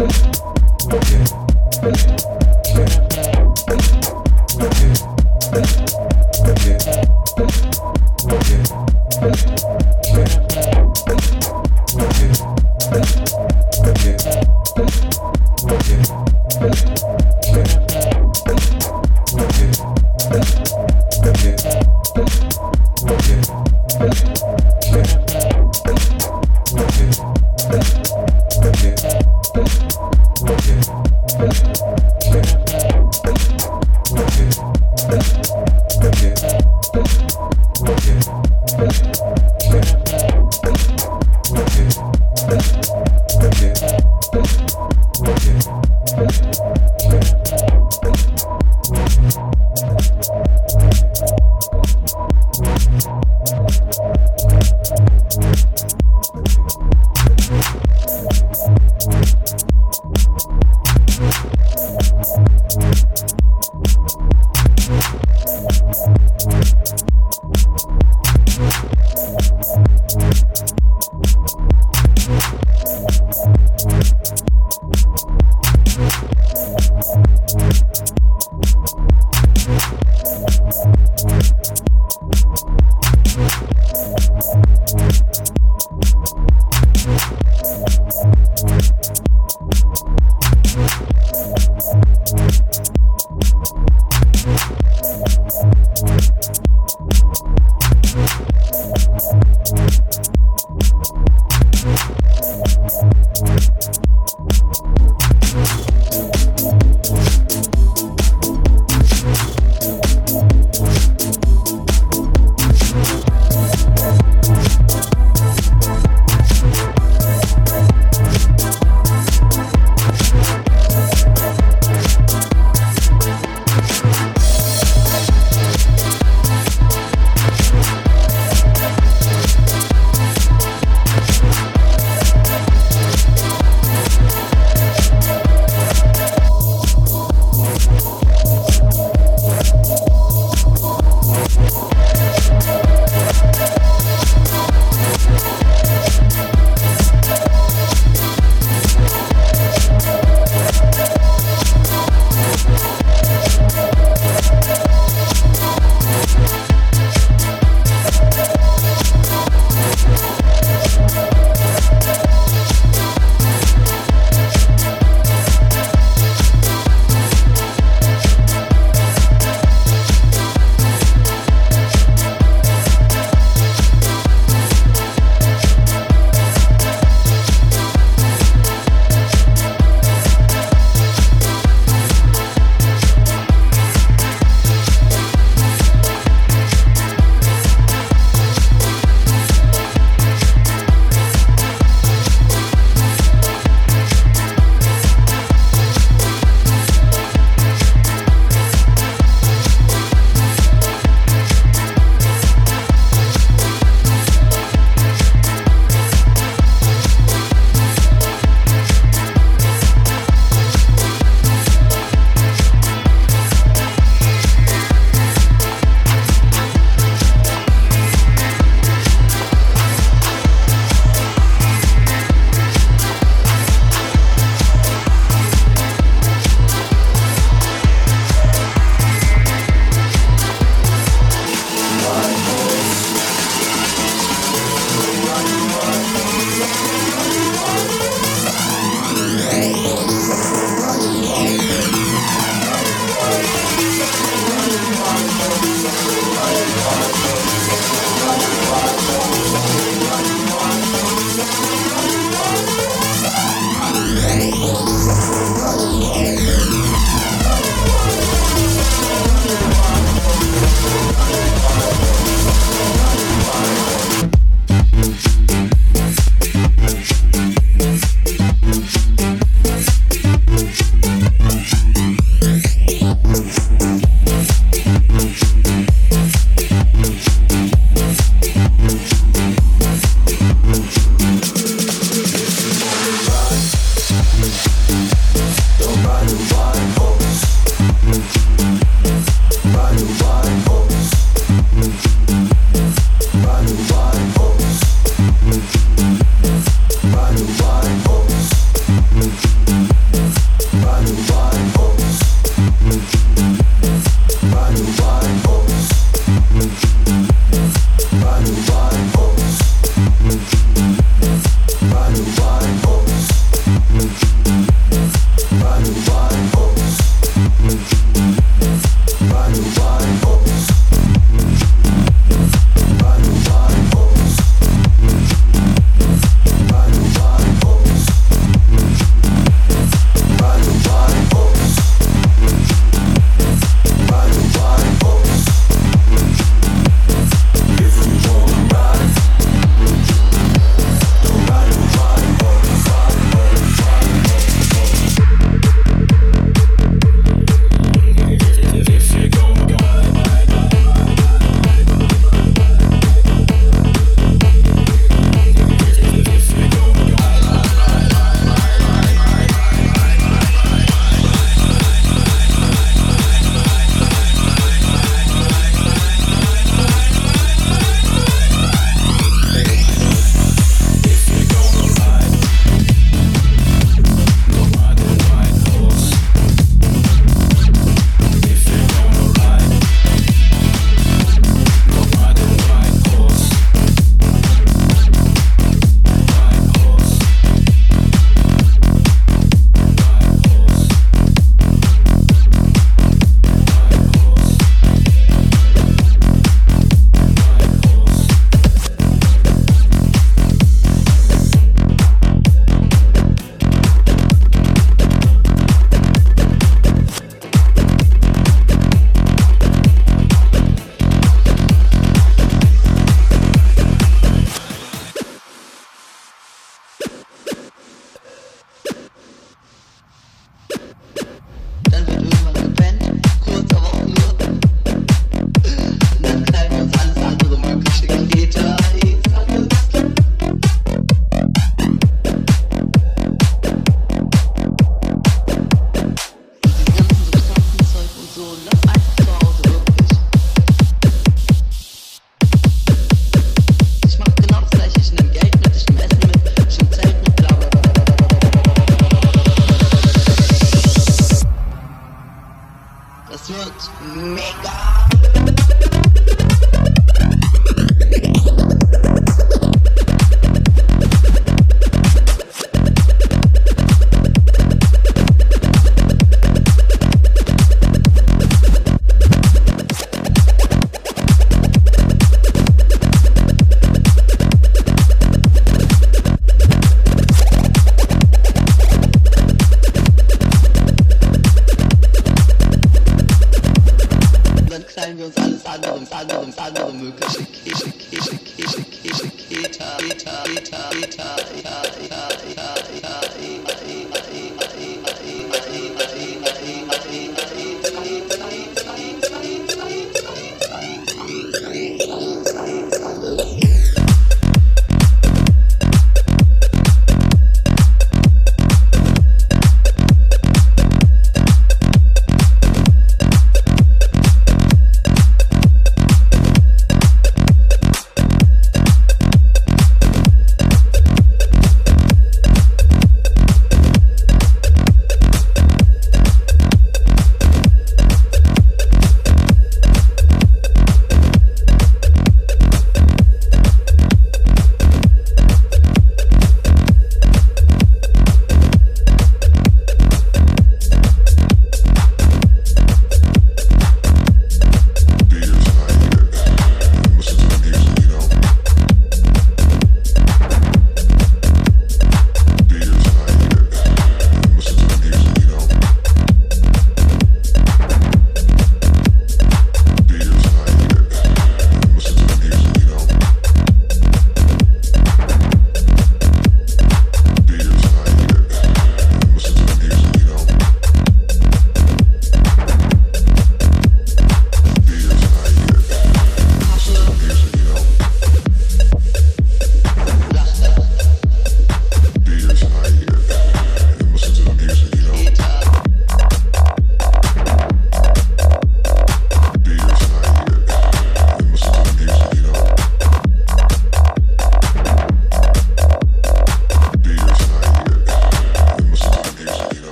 Thank you.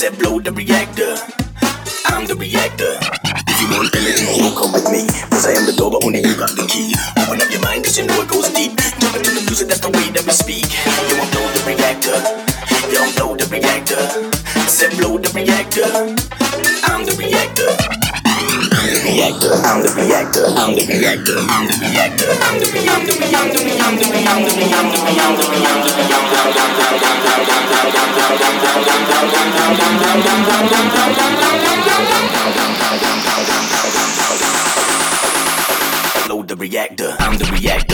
Said blow the reactor. I'm the reactor. If you want energy, you come with me. Cause I am the door, but only you got the key. Open up your mind, cause you know it goes deep. Jump into the music, that's the way that we speak. You want blow the reactor. You don't blow the reactor. Said blow the reactor. I'm the reactor. I'm the reactor. I'm the reactor. I'm the reactor. I'm the reactor. I'm the reactor. I'm the reactor. I'm the reactor. I'm the reactor. I'm the reactor. Load the reactor. I'm the reactor.